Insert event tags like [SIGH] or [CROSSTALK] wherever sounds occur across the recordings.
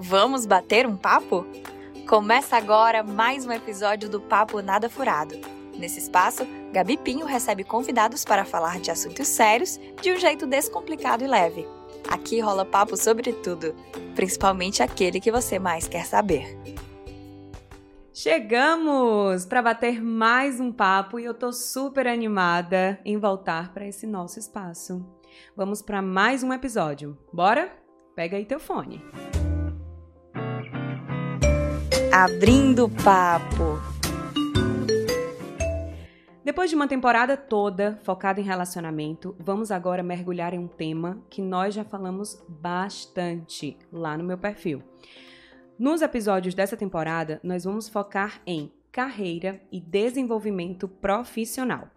Vamos bater um papo? Começa agora mais um episódio do Papo Nada Furado. Nesse espaço, Gabi Pinho recebe convidados para falar de assuntos sérios de um jeito descomplicado e leve. Aqui rola papo sobre tudo, principalmente aquele que você mais quer saber. Chegamos para bater mais um papo e eu tô super animada em voltar para esse nosso espaço. Vamos para mais um episódio. Bora? Pega aí teu fone. Abrindo Papo. Depois de uma temporada toda focada em relacionamento, vamos agora mergulhar em um tema que nós já falamos bastante lá no meu perfil. Nos episódios dessa temporada, nós vamos focar em carreira e desenvolvimento profissional.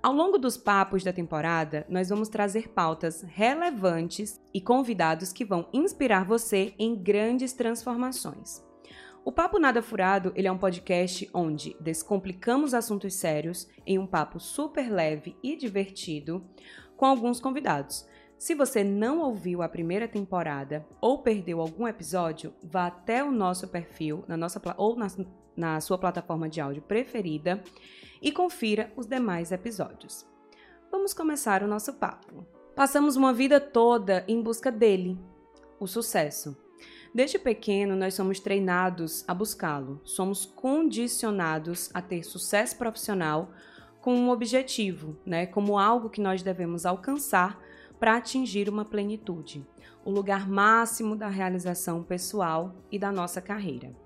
Ao longo dos papos da temporada, nós vamos trazer pautas relevantes e convidados que vão inspirar você em grandes transformações. O Papo Nada Furado, ele é um podcast onde descomplicamos assuntos sérios em um papo super leve e divertido com alguns convidados. Se você não ouviu a primeira temporada ou perdeu algum episódio, vá até o nosso perfil na nossa ou na, na sua plataforma de áudio preferida e confira os demais episódios. Vamos começar o nosso papo. Passamos uma vida toda em busca dele, o sucesso. Desde pequeno, nós somos treinados a buscá-lo, somos condicionados a ter sucesso profissional com um objetivo, né, como algo que nós devemos alcançar para atingir uma plenitude, o lugar máximo da realização pessoal e da nossa carreira.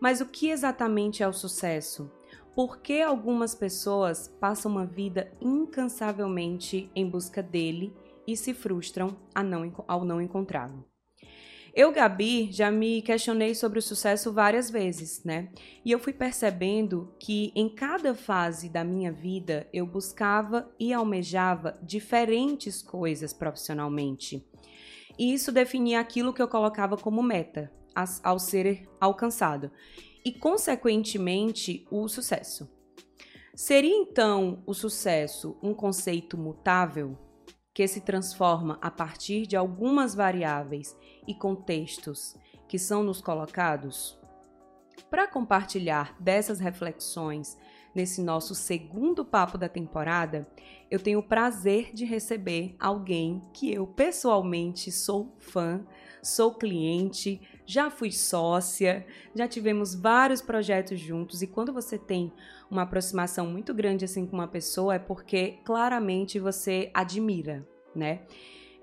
Mas o que exatamente é o sucesso? Por que algumas pessoas passam uma vida incansavelmente em busca dele e se frustram ao não encontrá-lo? Eu, Gabi, já me questionei sobre o sucesso várias vezes, né? E eu fui percebendo que em cada fase da minha vida eu buscava e almejava diferentes coisas profissionalmente. E isso definia aquilo que eu colocava como meta ao ser alcançado e, consequentemente, o sucesso. Seria então o sucesso um conceito mutável que se transforma a partir de algumas variáveis e contextos que são nos colocados? Para compartilhar dessas reflexões nesse nosso segundo papo da temporada, eu tenho o prazer de receber alguém que eu pessoalmente sou fã, sou cliente, já fui sócia, já tivemos vários projetos juntos e quando você tem uma aproximação muito grande assim com uma pessoa é porque claramente você admira, né?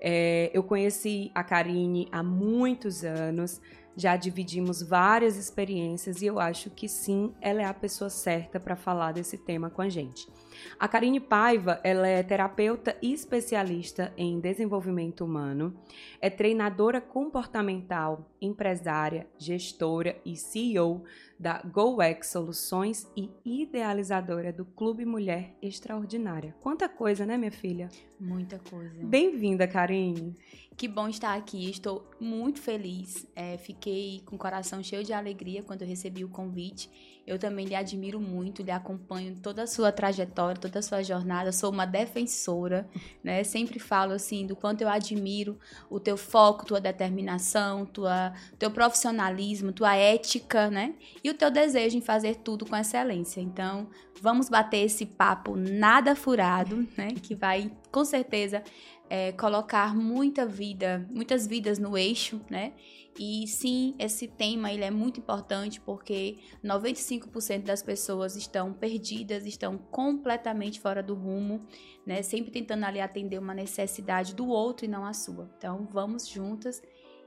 É, eu conheci a Karine há muitos anos, já dividimos várias experiências e eu acho que sim, ela é a pessoa certa para falar desse tema com a gente. A Karine Paiva, ela é terapeuta e especialista em desenvolvimento humano, é treinadora comportamental, empresária, gestora e CEO da GoX Soluções e idealizadora do Clube Mulher Extraordinária. Quanta coisa, né, minha filha? Muita coisa. Bem-vinda, Karine. Que bom estar aqui, estou muito feliz. É, fiquei com o coração cheio de alegria quando eu recebi o convite. Eu também lhe admiro muito, lhe acompanho toda a sua trajetória, toda a sua jornada. Sou uma defensora, né? Sempre falo assim do quanto eu admiro o teu foco, tua determinação, tua, teu profissionalismo, tua ética, né? E o teu desejo em fazer tudo com excelência. Então, vamos bater esse papo nada furado, né? Que vai com certeza é, colocar muita vida, muitas vidas no eixo, né? E sim, esse tema ele é muito importante porque 95% das pessoas estão perdidas, estão completamente fora do rumo, né? Sempre tentando ali atender uma necessidade do outro e não a sua. Então, vamos juntas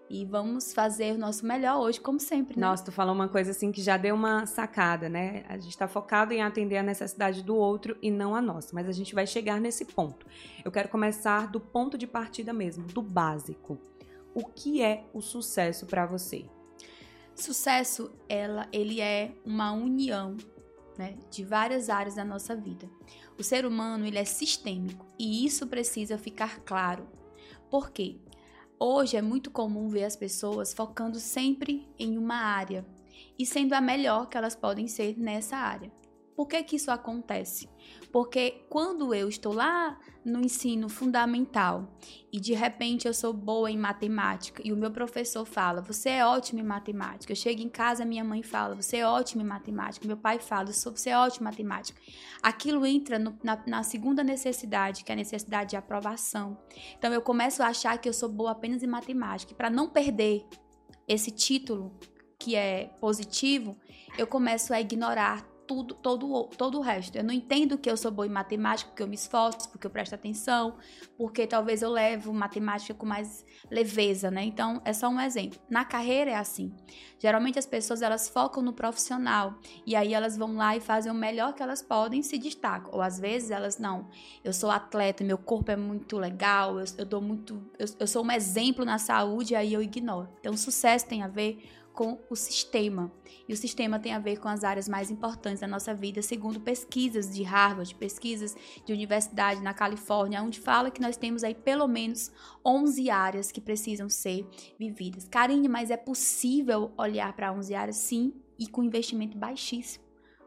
e vamos fazer o nosso melhor hoje, como sempre. Né? Nossa, tu falou uma coisa assim que já deu uma sacada, né? A gente está focado em atender a necessidade do outro e não a nossa, mas a gente vai chegar nesse ponto. Eu quero começar do ponto de partida mesmo, do básico. O que é o sucesso para você? Sucesso, ela, ele é uma união né, de várias áreas da nossa vida. O ser humano ele é sistêmico e isso precisa ficar claro. Por quê? Hoje é muito comum ver as pessoas focando sempre em uma área e sendo a melhor que elas podem ser nessa área. Por que que isso acontece? Porque quando eu estou lá no ensino fundamental e de repente eu sou boa em matemática e o meu professor fala, você é ótimo em matemática. Eu chego em casa, minha mãe fala, você é ótimo em matemática. Meu pai fala, você é ótimo em matemática. Aquilo entra no, na, na segunda necessidade, que é a necessidade de aprovação. Então eu começo a achar que eu sou boa apenas em matemática. Para não perder esse título que é positivo, eu começo a ignorar tudo, todo, todo o resto. Eu não entendo que eu sou boa em matemática porque eu me esforço, porque eu presto atenção, porque talvez eu levo matemática com mais leveza, né? Então, é só um exemplo. Na carreira é assim. Geralmente as pessoas elas focam no profissional e aí elas vão lá e fazem o melhor que elas podem se destacam. Ou às vezes elas não. Eu sou atleta, meu corpo é muito legal, eu, eu dou muito, eu, eu sou um exemplo na saúde aí eu ignoro. Então, sucesso tem a ver com o sistema. E o sistema tem a ver com as áreas mais importantes da nossa vida, segundo pesquisas de Harvard, pesquisas de universidade na Califórnia, onde fala que nós temos aí pelo menos 11 áreas que precisam ser vividas. Karine, mas é possível olhar para 11 áreas? Sim, e com investimento baixíssimo.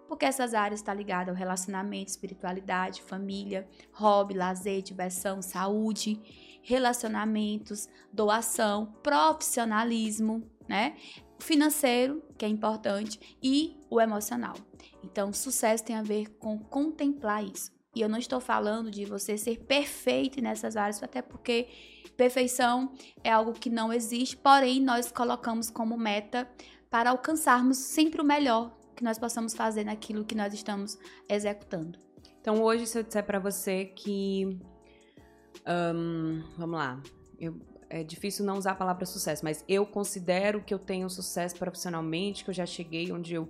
Porque essas áreas estão tá ligadas ao relacionamento, espiritualidade, família, hobby, lazer, diversão, saúde, relacionamentos, doação, profissionalismo, né? Financeiro, que é importante, e o emocional. Então, sucesso tem a ver com contemplar isso. E eu não estou falando de você ser perfeito nessas áreas, até porque perfeição é algo que não existe, porém nós colocamos como meta para alcançarmos sempre o melhor que nós possamos fazer naquilo que nós estamos executando. Então, hoje, se eu disser para você que. Um, vamos lá. Eu, é difícil não usar a palavra sucesso, mas eu considero que eu tenho sucesso profissionalmente, que eu já cheguei onde eu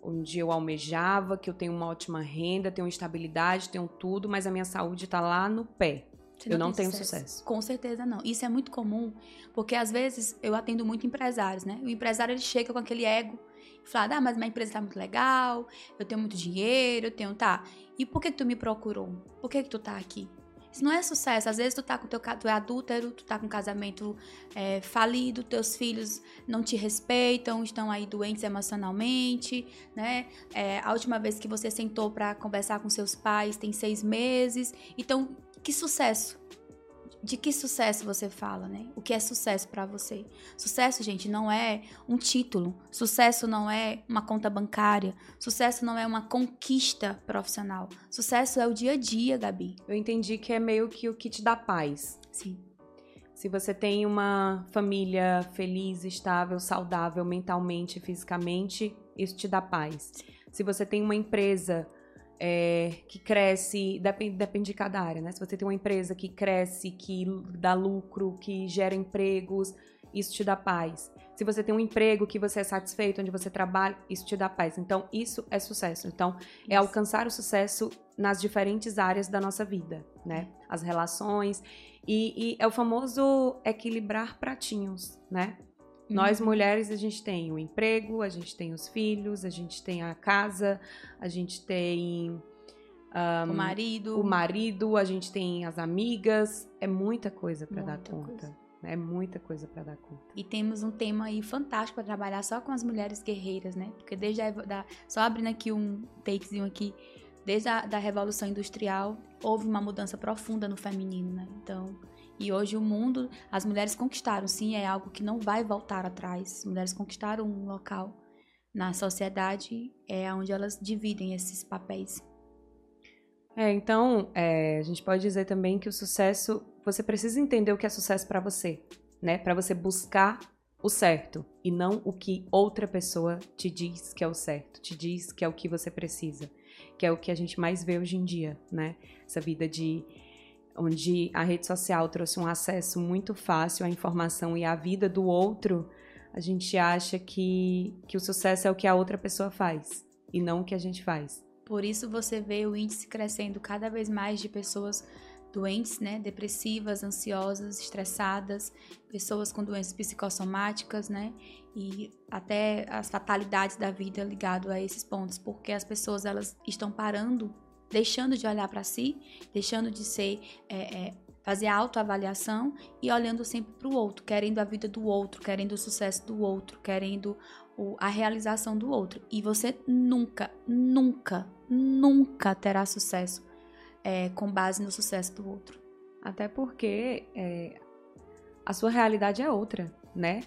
onde eu almejava, que eu tenho uma ótima renda, tenho estabilidade, tenho tudo, mas a minha saúde está lá no pé. Não eu não tenho sucesso. sucesso. Com certeza não. Isso é muito comum, porque às vezes eu atendo muito empresários, né? O empresário ele chega com aquele ego e fala: "Ah, mas minha empresa está muito legal, eu tenho muito dinheiro, eu tenho, tá. E por que, que tu me procurou? Por que que tu tá aqui? Não é sucesso. Às vezes tu tá com teu tu é adúltero, tu tá com um casamento é, falido, teus filhos não te respeitam, estão aí doentes emocionalmente, né? É, a última vez que você sentou para conversar com seus pais tem seis meses. Então, que sucesso? De que sucesso você fala, né? O que é sucesso para você? Sucesso, gente, não é um título. Sucesso não é uma conta bancária. Sucesso não é uma conquista profissional. Sucesso é o dia a dia, Gabi. Eu entendi que é meio que o que te dá paz. Sim. Se você tem uma família feliz, estável, saudável mentalmente, fisicamente, isso te dá paz. Se você tem uma empresa é, que cresce, depende, depende de cada área, né? Se você tem uma empresa que cresce, que dá lucro, que gera empregos, isso te dá paz. Se você tem um emprego que você é satisfeito, onde você trabalha, isso te dá paz. Então, isso é sucesso. Então, é alcançar o sucesso nas diferentes áreas da nossa vida, né? As relações. E, e é o famoso equilibrar pratinhos, né? Nós uhum. mulheres, a gente tem o emprego, a gente tem os filhos, a gente tem a casa, a gente tem um, o marido, o marido, a gente tem as amigas, é muita coisa para dar conta. Coisa. É muita coisa para dar conta. E temos um tema aí fantástico para trabalhar só com as mulheres guerreiras, né? Porque desde a, da, só abrindo aqui um takezinho aqui, desde a da revolução industrial houve uma mudança profunda no feminino, né? Então e hoje o mundo, as mulheres conquistaram, sim, é algo que não vai voltar atrás. As mulheres conquistaram um local na sociedade, é onde elas dividem esses papéis. É, então, é, a gente pode dizer também que o sucesso, você precisa entender o que é sucesso para você, né? Para você buscar o certo e não o que outra pessoa te diz que é o certo, te diz que é o que você precisa, que é o que a gente mais vê hoje em dia, né? Essa vida de onde a rede social trouxe um acesso muito fácil à informação e à vida do outro, a gente acha que, que o sucesso é o que a outra pessoa faz e não o que a gente faz. Por isso você vê o índice crescendo cada vez mais de pessoas doentes, né, depressivas, ansiosas, estressadas, pessoas com doenças psicossomáticas, né, e até as fatalidades da vida ligado a esses pontos, porque as pessoas elas estão parando deixando de olhar para si, deixando de ser é, é, fazer a autoavaliação e olhando sempre para o outro, querendo a vida do outro, querendo o sucesso do outro, querendo o, a realização do outro. E você nunca, nunca, nunca terá sucesso é, com base no sucesso do outro. Até porque é, a sua realidade é outra, né?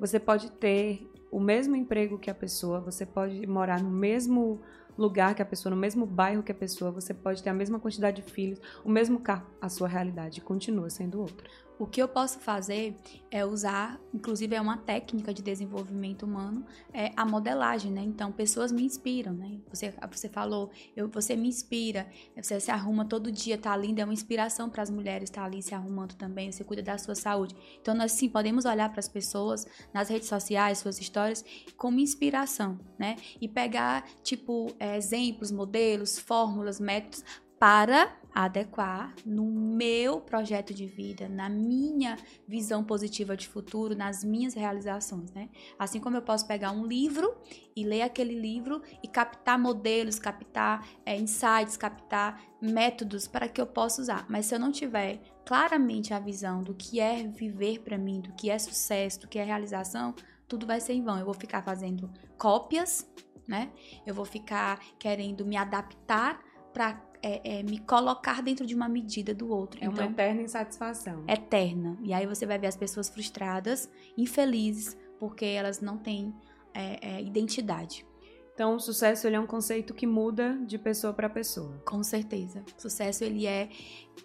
Você pode ter o mesmo emprego que a pessoa, você pode morar no mesmo lugar que a pessoa, no mesmo bairro que a pessoa, você pode ter a mesma quantidade de filhos, o mesmo carro, a sua realidade continua sendo outra. O que eu posso fazer é usar, inclusive é uma técnica de desenvolvimento humano, é a modelagem, né? Então, pessoas me inspiram, né? Você, você falou, eu, você me inspira, você se arruma todo dia, tá linda, é uma inspiração para as mulheres estar tá ali se arrumando também, você cuida da sua saúde. Então, nós sim podemos olhar para as pessoas nas redes sociais, suas histórias, como inspiração, né? E pegar, tipo, é, exemplos, modelos, fórmulas, métodos para adequar no meu projeto de vida, na minha visão positiva de futuro, nas minhas realizações, né? Assim como eu posso pegar um livro e ler aquele livro e captar modelos, captar é, insights, captar métodos para que eu possa usar. Mas se eu não tiver claramente a visão do que é viver para mim, do que é sucesso, do que é realização, tudo vai ser em vão. Eu vou ficar fazendo cópias, né? Eu vou ficar querendo me adaptar para é, é, me colocar dentro de uma medida do outro. É então, uma eterna insatisfação. Eterna. E aí você vai ver as pessoas frustradas, infelizes, porque elas não têm é, é identidade. Então, o sucesso ele é um conceito que muda de pessoa para pessoa. Com certeza. O sucesso ele é,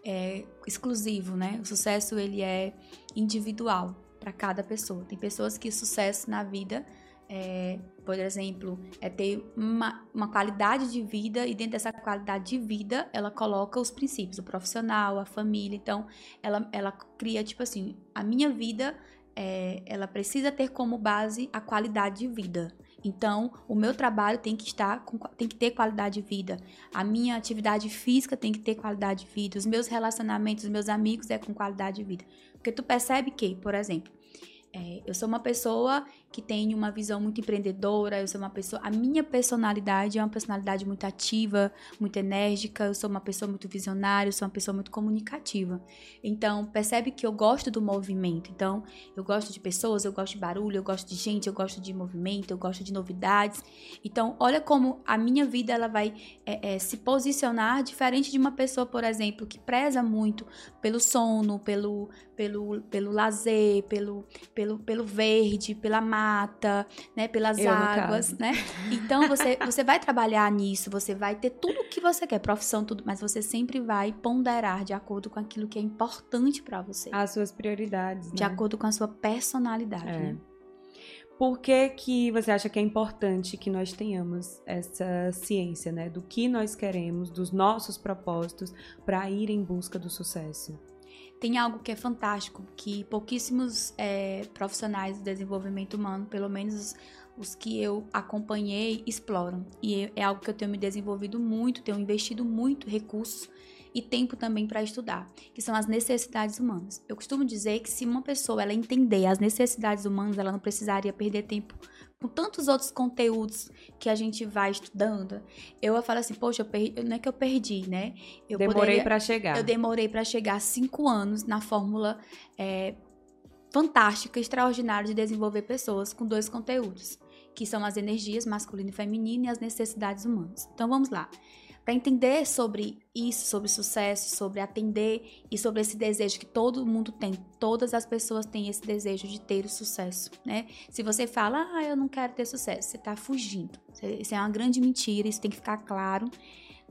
é exclusivo, né? O sucesso ele é individual para cada pessoa. Tem pessoas que sucesso na vida é, por exemplo, é ter uma, uma qualidade de vida e dentro dessa qualidade de vida ela coloca os princípios, o profissional, a família. Então, ela, ela cria, tipo assim, a minha vida, é, ela precisa ter como base a qualidade de vida. Então, o meu trabalho tem que estar com, tem que ter qualidade de vida. A minha atividade física tem que ter qualidade de vida. Os meus relacionamentos, os meus amigos é com qualidade de vida. Porque tu percebe que, por exemplo, é, eu sou uma pessoa que tem uma visão muito empreendedora, eu sou uma pessoa. A minha personalidade é uma personalidade muito ativa, muito enérgica, eu sou uma pessoa muito visionária, eu sou uma pessoa muito comunicativa. Então, percebe que eu gosto do movimento. Então, eu gosto de pessoas, eu gosto de barulho, eu gosto de gente, eu gosto de movimento, eu gosto de novidades. Então, olha como a minha vida ela vai é, é, se posicionar diferente de uma pessoa, por exemplo, que preza muito pelo sono, pelo, pelo, pelo lazer, pelo, pelo, pelo verde, pela mata, né, pelas Eu, águas, né? Então você você vai trabalhar nisso, você vai ter tudo o que você quer, profissão, tudo, mas você sempre vai ponderar de acordo com aquilo que é importante para você. As suas prioridades, De né? acordo com a sua personalidade, é. né? Por que, que você acha que é importante que nós tenhamos essa ciência, né? Do que nós queremos, dos nossos propósitos para ir em busca do sucesso? Tem algo que é fantástico, que pouquíssimos é, profissionais do desenvolvimento humano, pelo menos os, que eu acompanhei, exploram. E é algo que eu tenho me desenvolvido muito, tenho investido muito recursos e tempo também para estudar, que são as necessidades humanas. Eu costumo dizer que se uma pessoa ela entender as necessidades humanas, ela não precisaria perder tempo com tantos outros conteúdos que a gente vai estudando, eu falo assim, poxa, eu perdi, não é que eu perdi, né? Eu demorei para chegar. Eu demorei para chegar cinco anos na fórmula é, fantástica, extraordinária de desenvolver pessoas com dois conteúdos, que são as energias masculina e feminina e as necessidades humanas. Então vamos lá para entender sobre isso, sobre sucesso, sobre atender e sobre esse desejo que todo mundo tem. Todas as pessoas têm esse desejo de ter o sucesso, né? Se você fala, ah, eu não quero ter sucesso, você está fugindo. Isso é uma grande mentira, isso tem que ficar claro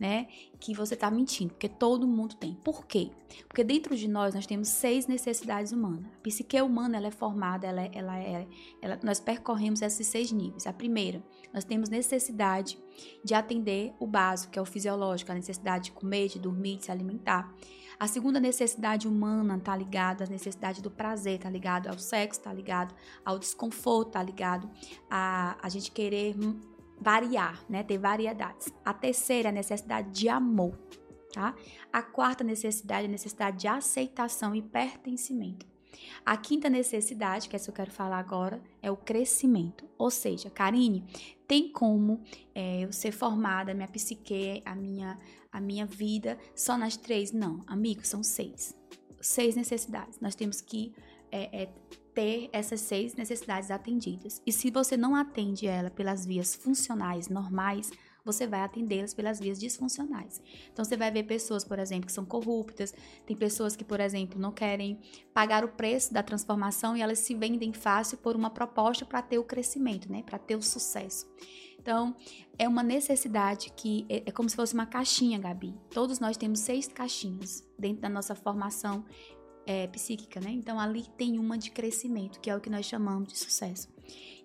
né? Que você está mentindo, porque todo mundo tem. Por quê? Porque dentro de nós nós temos seis necessidades humanas. A psique humana ela é formada, ela, é, ela, é, ela, nós percorremos esses seis níveis. A primeira, nós temos necessidade de atender o básico, que é o fisiológico, a necessidade de comer, de dormir, de se alimentar. A segunda necessidade humana está ligada à necessidade do prazer, está ligado ao sexo, está ligado ao desconforto, está ligado a a gente querer variar, né? Ter variedades. A terceira é a necessidade de amor, tá? A quarta necessidade é a necessidade de aceitação e pertencimento. A quinta necessidade, que é essa eu quero falar agora, é o crescimento. Ou seja, Karine, tem como é, eu ser formada, minha psique, a minha, a minha vida, só nas três? Não, amigos, são seis. seis necessidades. Nós temos que é, é, ter essas seis necessidades atendidas. E se você não atende ela pelas vias funcionais normais, você vai atendê-las pelas vias disfuncionais. Então você vai ver pessoas, por exemplo, que são corruptas, tem pessoas que, por exemplo, não querem pagar o preço da transformação e elas se vendem fácil por uma proposta para ter o crescimento, né? Para ter o sucesso. Então, é uma necessidade que é, é, como se fosse uma caixinha, Gabi. Todos nós temos seis caixinhas dentro da nossa formação é, psíquica, né? Então, ali tem uma de crescimento, que é o que nós chamamos de sucesso.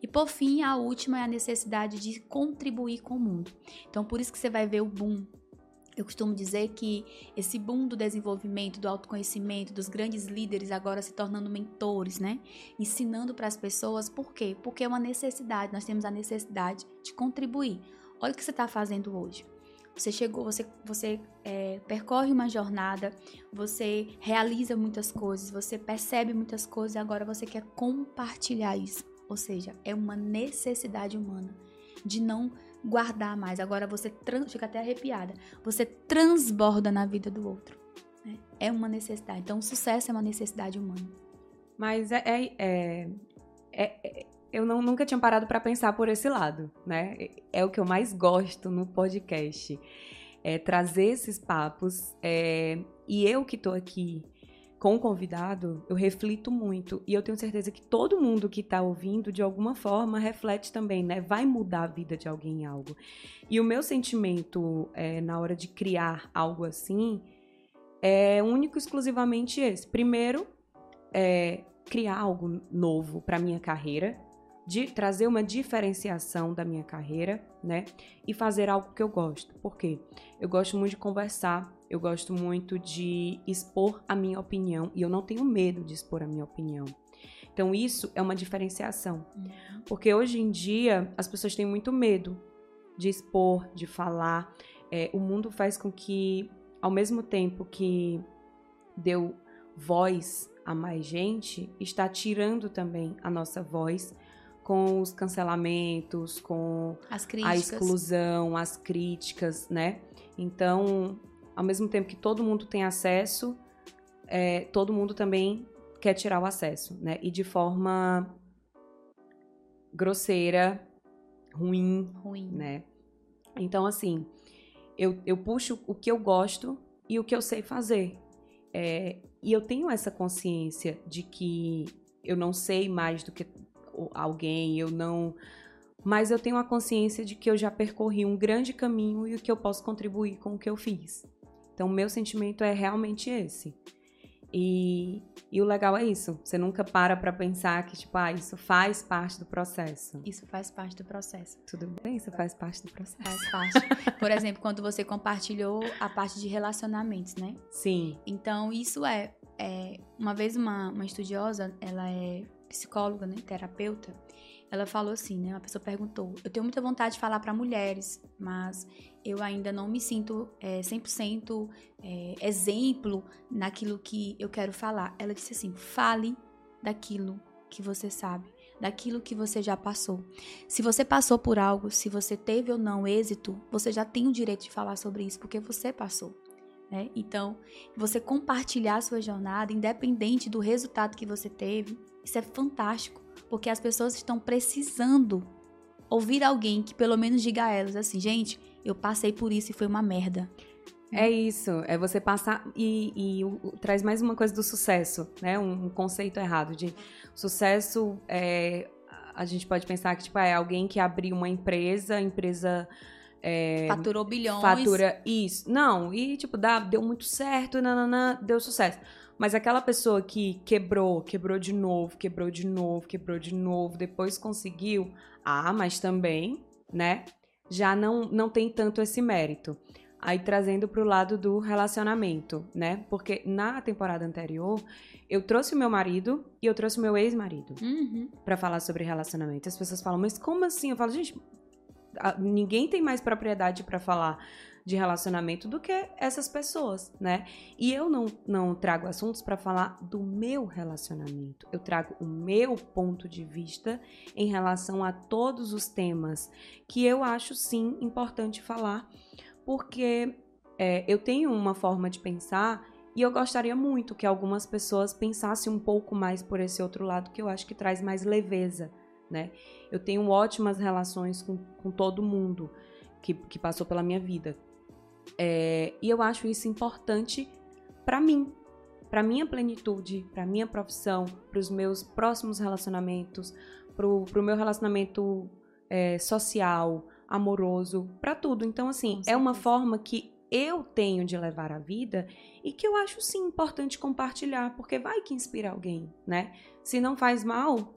E por fim, a última é a necessidade de contribuir com o mundo. Então, por isso que você vai ver o boom eu costumo dizer que esse boom do desenvolvimento, do autoconhecimento, dos grandes líderes agora se tornando mentores, né? Ensinando para as pessoas, por quê? Porque é uma necessidade, nós temos a necessidade de contribuir. Olha o que você está fazendo hoje. Você chegou, você, você é, percorre uma jornada, você realiza muitas coisas, você percebe muitas coisas e agora você quer compartilhar isso. Ou seja, é uma necessidade humana de não guardar mais. Agora você trans, fica até arrepiada. Você transborda na vida do outro. Né? É uma necessidade. Então, o sucesso é uma necessidade humana. Mas é, é, é, é eu não, nunca tinha parado para pensar por esse lado, né? É o que eu mais gosto no podcast, é trazer esses papos. É, e eu que estou aqui com o convidado, eu reflito muito. E eu tenho certeza que todo mundo que está ouvindo, de alguma forma, reflete também, né? Vai mudar a vida de alguém em algo. E o meu sentimento é, na hora de criar algo assim é único exclusivamente esse. Primeiro, é criar algo novo para minha carreira, de trazer uma diferenciação da minha carreira, né? E fazer algo que eu gosto. Por quê? Eu gosto muito de conversar, eu gosto muito de expor a minha opinião e eu não tenho medo de expor a minha opinião. Então isso é uma diferenciação. Uhum. Porque hoje em dia as pessoas têm muito medo de expor, de falar. É, o mundo faz com que, ao mesmo tempo que deu voz a mais gente, está tirando também a nossa voz com os cancelamentos, com a exclusão, as críticas, né? Então, ao mesmo tempo que todo mundo tem acesso, é, todo mundo também quer tirar o acesso, né? E de forma grosseira, ruim, ruim. né? Então, assim, eu, eu puxo o que eu gosto e o que eu sei fazer. É, e eu tenho essa consciência de que eu não sei mais do que alguém, eu não mas eu tenho a consciência de que eu já percorri um grande caminho e o que eu posso contribuir com o que eu fiz. Então, o meu sentimento é realmente esse. E, e o legal é isso. Você nunca para para pensar que, tipo, ah, isso faz parte do processo. Isso faz parte do processo. Tudo bem, isso faz parte do processo. Faz parte. Por exemplo, quando você compartilhou a parte de relacionamentos, né? Sim. Então, isso é. é uma vez uma, uma estudiosa, ela é psicóloga, né, terapeuta, ela falou assim, né? Uma pessoa perguntou: Eu tenho muita vontade de falar para mulheres, mas eu ainda não me sinto é, 100% é, exemplo naquilo que eu quero falar. Ela disse assim: fale daquilo que você sabe, daquilo que você já passou. Se você passou por algo, se você teve ou não êxito, você já tem o direito de falar sobre isso, porque você passou. Né? Então, você compartilhar a sua jornada, independente do resultado que você teve, isso é fantástico porque as pessoas estão precisando ouvir alguém que pelo menos diga a elas assim, gente, eu passei por isso e foi uma merda. É isso, é você passar e, e o, traz mais uma coisa do sucesso, né? Um, um conceito errado de sucesso. É, a gente pode pensar que tipo é alguém que abriu uma empresa, empresa é, faturou bilhões, fatura isso, não e tipo dá, deu muito certo, nananã, deu sucesso. Mas aquela pessoa que quebrou, quebrou de novo, quebrou de novo, quebrou de novo, depois conseguiu, ah, mas também, né? Já não, não tem tanto esse mérito. Aí trazendo para o lado do relacionamento, né? Porque na temporada anterior eu trouxe o meu marido e eu trouxe o meu ex-marido uhum. para falar sobre relacionamento. As pessoas falam, mas como assim? Eu falo, gente, ninguém tem mais propriedade para falar de relacionamento do que essas pessoas, né? E eu não, não trago assuntos para falar do meu relacionamento. Eu trago o meu ponto de vista em relação a todos os temas que eu acho sim importante falar, porque é, eu tenho uma forma de pensar E eu gostaria muito que algumas pessoas pensassem um pouco mais por esse outro lado, que eu acho que traz mais leveza, né? Eu tenho ótimas relações com, com todo mundo que, que passou pela minha vida. É, e eu acho isso importante para mim, para minha plenitude, para minha profissão, para os meus próximos relacionamentos, para o meu relacionamento é, social, amoroso, para tudo. Então, assim, é uma forma que eu tenho de levar a vida e que eu acho sim importante compartilhar, porque vai que inspira alguém, né? Se não faz mal.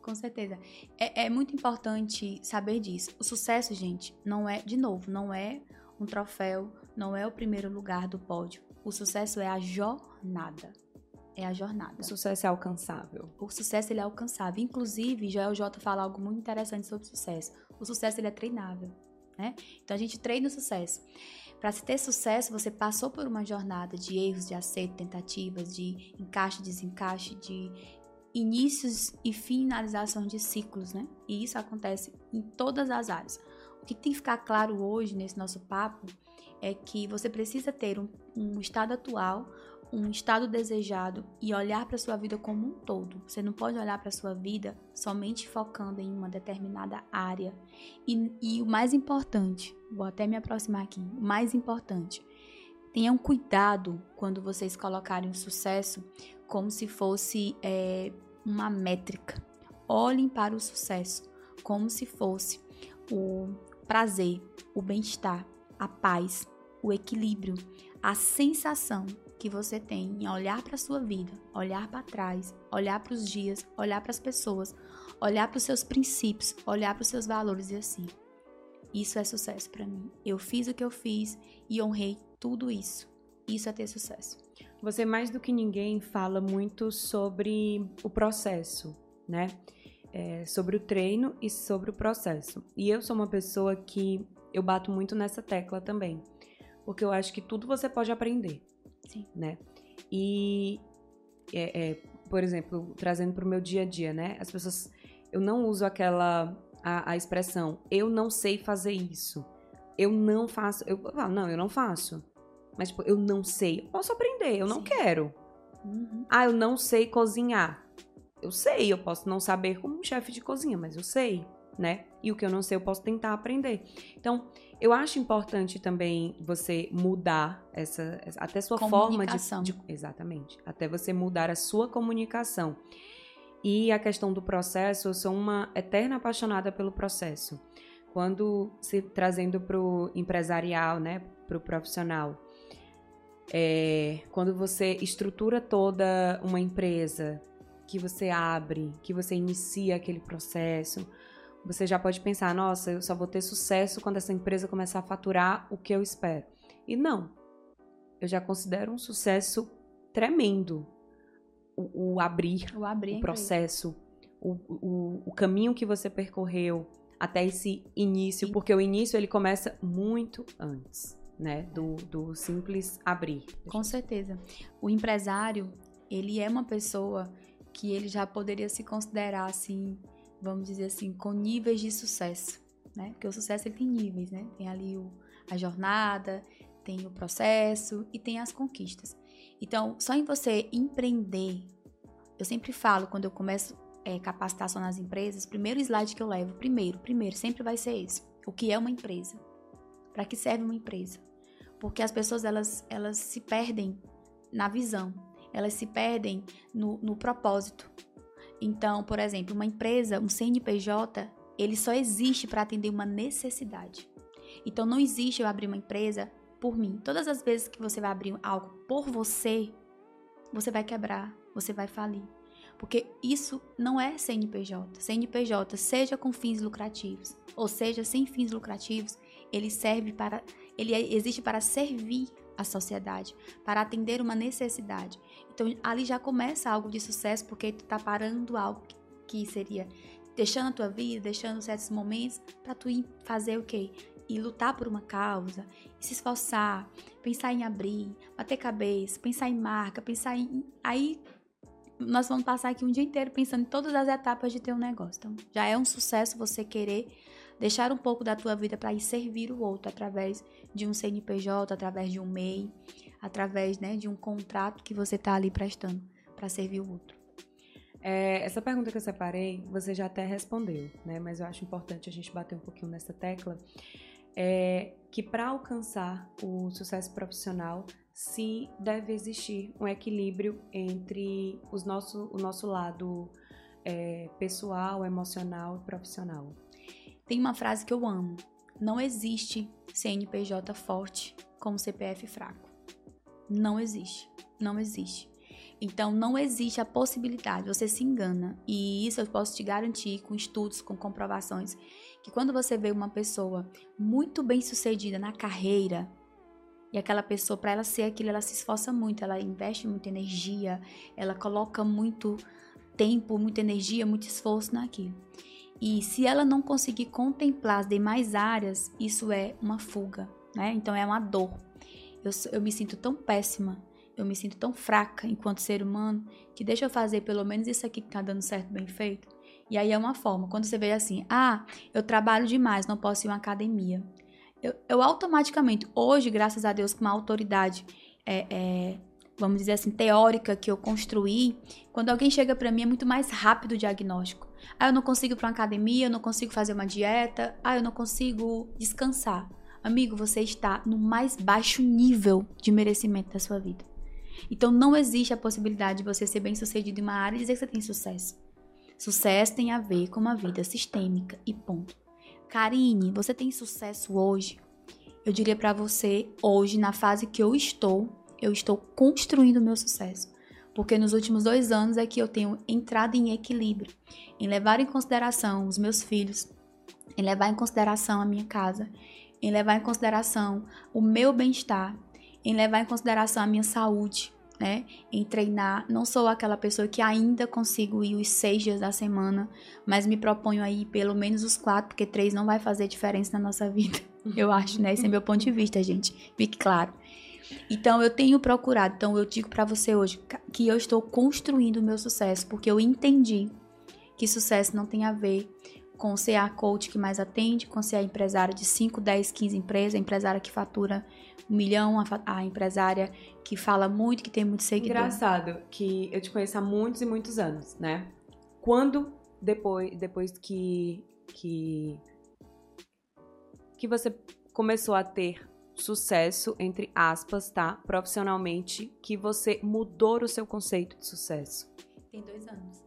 Com certeza. É, é muito importante saber disso. O sucesso, gente, não é, de novo, não é um troféu, não é o primeiro lugar do pódio. O sucesso é a jornada. É a jornada. O sucesso é alcançável. O sucesso ele é alcançável. Inclusive, Joel J fala algo muito interessante sobre sucesso. O sucesso ele é treinável né? Então a gente treina o sucesso. Para se ter sucesso, você passou por uma jornada de erros, de acerto, tentativas, de encaixe, desencaixe, de inícios e finalização de ciclos, né? E isso acontece em todas as áreas. O que tem que ficar claro hoje nesse nosso papo é que você precisa ter um, um estado atual um estado desejado e olhar para sua vida como um todo. Você não pode olhar para sua vida somente focando em uma determinada área. E, e o mais importante, vou até me aproximar aqui, o mais importante, tenham cuidado quando vocês colocarem o sucesso como se fosse é, uma métrica. Olhem para o sucesso como se fosse o prazer, o bem-estar, a paz, o equilíbrio, a sensação que você tem em olhar para a sua vida, olhar para trás, olhar para os dias, olhar para as pessoas, olhar para os seus princípios, olhar para os seus valores e assim. Isso é sucesso para mim. Eu fiz o que eu fiz e honrei tudo isso. Isso é ter sucesso. Você mais do que ninguém fala muito sobre o processo, né? É, sobre o treino e sobre o processo. E eu sou uma pessoa que eu bato muito nessa tecla também, porque eu acho que tudo você pode aprender. Sim. Né? E, é, é, por exemplo, trazendo para o meu dia a dia, né? As pessoas. Eu não uso aquela. A, a expressão, eu não sei fazer isso. Eu não faço. Eu falo, não, eu não faço. Mas, tipo, eu não sei. Eu posso aprender, eu Sim. não quero. Uhum. Ah, eu não sei cozinhar. Eu sei, eu posso não saber como um chefe de cozinha, mas eu sei, né? E o que eu não sei, eu posso tentar aprender. Então, eu acho importante também você mudar essa, até sua forma de, de, exatamente, até você mudar a sua comunicação. E a questão do processo, eu sou uma eterna apaixonada pelo processo. Quando se trazendo para o empresarial, né, para o profissional, é, quando você estrutura toda uma empresa, que você abre, que você inicia aquele processo, você já pode pensar, nossa, eu só vou ter sucesso quando essa empresa começar a faturar o que eu espero. E não. Eu já considero um sucesso tremendo o, o abrir, o, abrir o processo, o, o, o, caminho que você percorreu até esse início, porque o início ele começa muito antes, né, do, do simples abrir. Com certeza. O empresário, ele é uma pessoa que ele já poderia se considerar assim vamos dizer assim, com níveis de sucesso, né? Porque o sucesso ele tem níveis, né? Tem ali o, a jornada, tem o processo e tem as conquistas. Então, só em você empreender, eu sempre falo quando eu começo é, capacitação nas empresas, primeiro slide que eu levo, primeiro, primeiro, sempre vai ser esse. O que é uma empresa? Para que serve uma empresa? Porque as pessoas elas, elas se perdem na visão, elas se perdem no, no propósito. Então, por exemplo, uma empresa, um CNPJ, ele só existe para atender uma necessidade. Então, não existe eu abrir uma empresa por mim. Todas as vezes que você vai abrir algo por você, você vai quebrar, você vai falir. Porque isso não é CNPJ. CNPJ, seja com fins lucrativos, ou seja sem fins lucrativos, ele serve para ele existe para servir a sociedade, para atender uma necessidade. Então ali já começa algo de sucesso porque tu tá parando algo que seria deixando a tua vida, deixando certos momentos para tu ir fazer o quê? E lutar por uma causa, se esforçar, pensar em abrir, bater cabeça, pensar em marca, pensar em aí nós vamos passar aqui um dia inteiro pensando em todas as etapas de ter um negócio. Então, já é um sucesso você querer deixar um pouco da tua vida para ir servir o outro através de um CNPJ, através de um MEI, através né, de um contrato que você está ali prestando para servir o outro. É, essa pergunta que eu separei, você já até respondeu, né? Mas eu acho importante a gente bater um pouquinho nessa tecla. É que para alcançar o sucesso profissional, se deve existir um equilíbrio entre os nosso, o nosso lado é, pessoal, emocional e profissional. Tem uma frase que eu amo: não existe CNPJ forte com CPF fraco. Não existe. Não existe. Então, não existe a possibilidade, você se engana. E isso eu posso te garantir com estudos, com comprovações, que quando você vê uma pessoa muito bem sucedida na carreira, e aquela pessoa, para ela ser aquilo, ela se esforça muito, ela investe muita energia, ela coloca muito tempo, muita energia, muito esforço naquilo. E se ela não conseguir contemplar as demais áreas, isso é uma fuga, né? Então é uma dor. Eu, eu me sinto tão péssima, eu me sinto tão fraca enquanto ser humano, que deixa eu fazer pelo menos isso aqui que tá dando certo, bem feito. E aí é uma forma. Quando você vê assim, ah, eu trabalho demais, não posso ir uma academia. Eu, eu automaticamente, hoje, graças a Deus, com uma autoridade é, é, vamos dizer assim, teórica que eu construí, quando alguém chega para mim é muito mais rápido o diagnóstico. Ah, eu não consigo ir para uma academia, eu não consigo fazer uma dieta, ah, eu não consigo descansar. Amigo, você está no mais baixo nível de merecimento da sua vida. Então não existe a possibilidade de você ser bem-sucedido em uma área e dizer que você tem sucesso. Sucesso tem a ver com uma vida sistêmica e ponto. Karine, você tem sucesso hoje? Eu diria para você, hoje, na fase que eu estou, eu estou construindo o meu sucesso. Porque nos últimos dois anos é que eu tenho entrado em equilíbrio, em levar em consideração os meus filhos, em levar em consideração a minha casa, em levar em consideração o meu bem-estar, em levar em consideração a minha saúde, né? Em treinar. Não sou aquela pessoa que ainda consigo ir os seis dias da semana, mas me proponho aí pelo menos os quatro, porque três não vai fazer diferença na nossa vida. [LAUGHS] Eu acho, né? Esse é meu ponto de vista, gente. Fique claro. Então eu tenho procurado, então eu digo para você hoje que eu estou construindo o meu sucesso, porque eu entendi que sucesso não tem a ver com ser a coach que mais atende, com ser a empresária de 5, 10, 15 empresas, a empresária que fatura um milhão, a, a empresária que fala muito, que tem muito seguidor. Engraçado que eu te conheço há muitos e muitos anos, né? Quando depois, depois que, que que você começou a ter sucesso, entre aspas, tá? Profissionalmente, que você mudou o seu conceito de sucesso? Tem dois anos.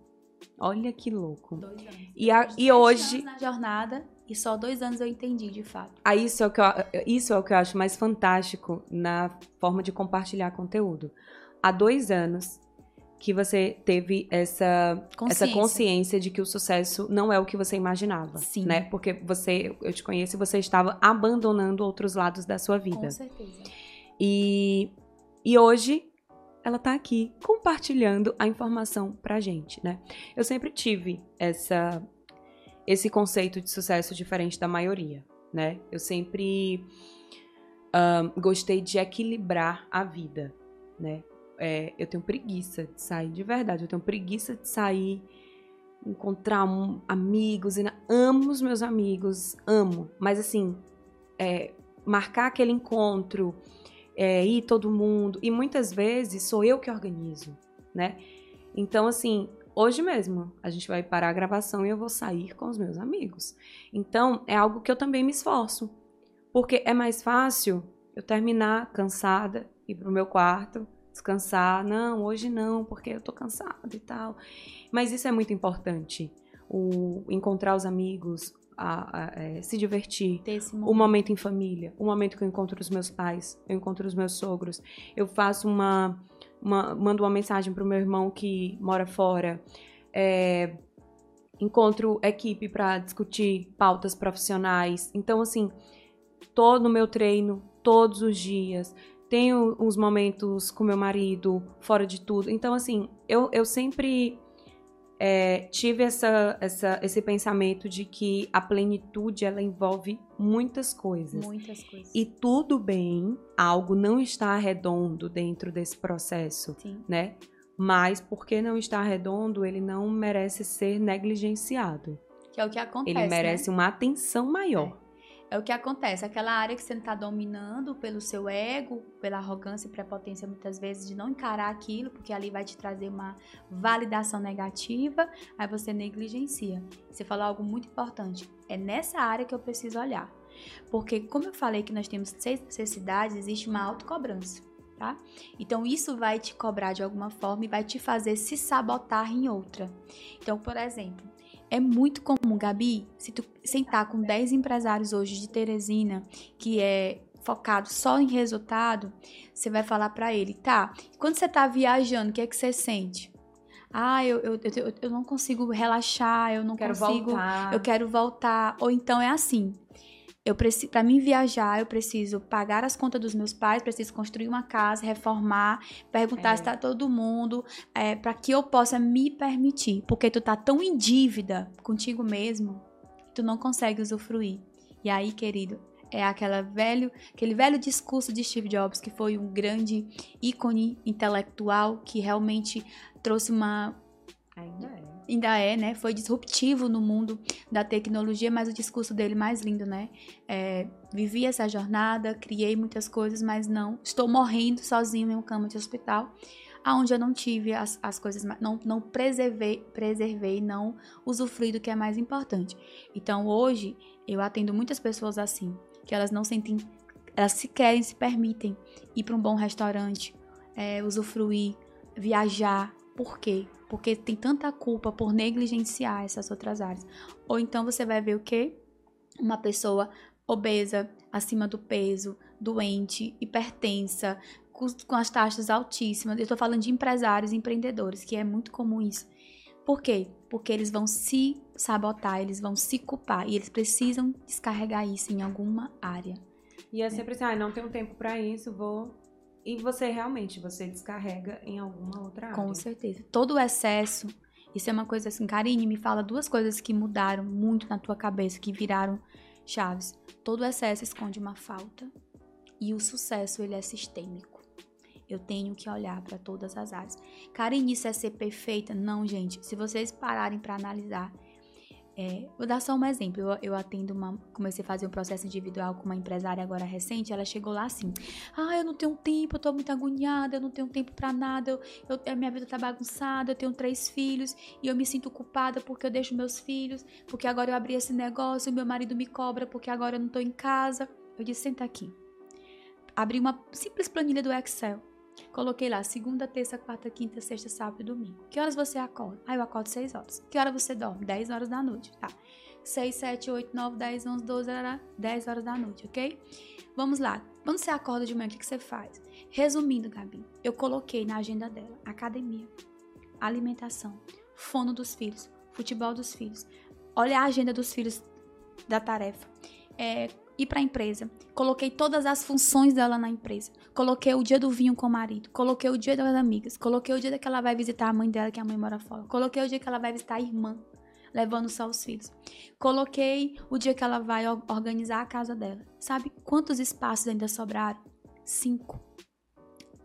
Olha que louco. Dois anos. E, a, e hoje. na jornada e só dois anos eu entendi de fato. Ah, isso é, o que eu, isso é o que eu acho mais fantástico na forma de compartilhar conteúdo. Há dois anos que você teve essa consciência. essa consciência de que o sucesso não é o que você imaginava, Sim. né? Porque você, eu te conheço e você estava abandonando outros lados da sua vida. Com certeza. E, e hoje ela tá aqui compartilhando a informação pra gente, né? Eu sempre tive essa esse conceito de sucesso diferente da maioria, né? Eu sempre gostei de equilibrar a vida, né? é, eu tenho preguiça de sair, de verdade. Eu tenho preguiça de sair, encontrar um, amigos. Amo os meus amigos, amo. Mas assim, é, marcar aquele encontro, é, ir todo mundo. E muitas vezes sou eu que organizo, né? Então, assim, hoje mesmo a gente vai parar a gravação e eu vou sair com os meus amigos. Então, é algo que eu também me esforço. Porque é mais fácil eu terminar cansada, ir pro meu quarto, descansar. Não, hoje não, porque eu tô cansada e tal. Mas isso é muito importante. O encontrar os amigos, a, a, é, se divertir, momento. o momento em família, o momento que eu encontro os meus pais, eu encontro os meus sogros, eu faço uma, uma mando uma mensagem pro meu irmão que mora fora, é, encontro equipe para discutir pautas profissionais. Então assim, tô no meu treino todos os dias, tenho uns momentos com meu marido, fora de tudo. Então, assim, eu, eu sempre é, tive essa, essa, esse pensamento de que a plenitude ela envolve muitas coisas. Muitas coisas. E tudo bem, algo não está redondo dentro desse processo, Sim. né? Mas porque não está redondo, ele não merece ser negligenciado. Que é o que acontece. Ele merece né? uma atenção maior. É. é o que acontece. Aquela área que você está dominando pelo seu ego, pela arrogância e prepotência, muitas vezes, de não encarar aquilo, porque ali vai te trazer uma validação negativa, aí você negligencia. Você falou algo muito importante. É nessa área que eu preciso olhar. Porque, como eu falei que nós temos seis necessidades, existe uma autocobrança. Tá? Então isso vai te cobrar de alguma forma e vai te fazer se sabotar em outra. Então, por exemplo, é muito comum, Gabi, se tu sentar com 10 empresários hoje de Teresina, que é focado só em resultado, você vai falar para ele, tá? Quando você tá viajando, o que é que você sente? Ah, eu, eu, eu, eu não consigo relaxar, eu não quero consigo. Voltar. Eu quero voltar. Ou então é assim eu preciso, para mim viajar, eu preciso pagar as contas dos meus pais, preciso construir uma casa, reformar, perguntar é. se tá todo mundo, é, para que eu possa me permitir, porque tu tá tão em dívida contigo mesmo, tu não consegue usufruir. E aí, querido, é aquela velho, aquele velho discurso de Steve Jobs, que foi um grande ícone intelectual que realmente trouxe uma Ainda é. Ainda é, né? Foi disruptivo no mundo da tecnologia, mas o discurso dele mais lindo, né? É, vivi essa jornada, criei muitas coisas, mas não. Estou morrendo sozinho em uma cama de hospital, aonde eu não tive as, as coisas, não, não preservei, preservei, não usufruí do que é mais importante. Então hoje eu atendo muitas pessoas assim, que elas não sentem, elas se querem, se permitem ir para um bom restaurante, é, usufruir, viajar. Por quê? Porque tem tanta culpa por negligenciar essas outras áreas. Ou então você vai ver o quê? Uma pessoa obesa, acima do peso, doente, hipertensa, com as taxas altíssimas. Eu estou falando de empresários, empreendedores, que é muito comum isso. Por quê? Porque eles vão se sabotar, eles vão se culpar e eles precisam descarregar isso em alguma área. E é sempre assim, ah, não tenho tempo para isso, vou e você realmente, você descarrega em alguma outra área. Com certeza. Todo o excesso, isso é uma coisa assim, Karine, me fala duas coisas que mudaram muito na tua cabeça, que viraram chaves. Todo o excesso esconde uma falta e o sucesso, ele é sistêmico. Eu tenho que olhar para todas as áreas. Karine, isso é ser perfeita? Não, gente. Se vocês pararem para analisar, é, vou dar só um exemplo. Eu, eu, atendo uma. Comecei a fazer um processo individual com uma empresária agora recente. Ela chegou lá assim: Ah, eu não tenho tempo, eu tô muito agoniada, eu não tenho tempo para nada, eu, eu, minha vida tá bagunçada, eu tenho três filhos e eu me sinto culpada porque eu deixo meus filhos, porque agora eu abri esse negócio, meu marido me cobra porque agora eu não tô em casa. Eu disse: Senta aqui. Abri uma simples planilha do Excel. Coloquei lá segunda, terça, quarta, quinta, sexta, sábado e domingo. Que horas você acorda? Ah, eu acordo 6 horas. Que hora você dorme? 10 horas da noite. Tá. 6, 7, 8, 9, 10, 11, 12, 10 horas da noite, ok? Vamos lá. Quando você acorda de manhã, o que, que você faz? Resumindo, Gabi, eu coloquei na agenda dela academia, alimentação, fono dos filhos, futebol dos filhos. Olha a agenda dos filhos da tarefa. É, ir para a empresa. Coloquei todas as funções dela na empresa. Coloquei o dia do vinho com o marido. Coloquei o dia das amigas. Coloquei o dia que ela vai visitar a mãe dela, que a mãe mora fora. Coloquei o dia que ela vai visitar a irmã, levando só os filhos. Coloquei o dia que ela vai organizar a casa dela. Sabe quantos espaços ainda sobraram? Cinco.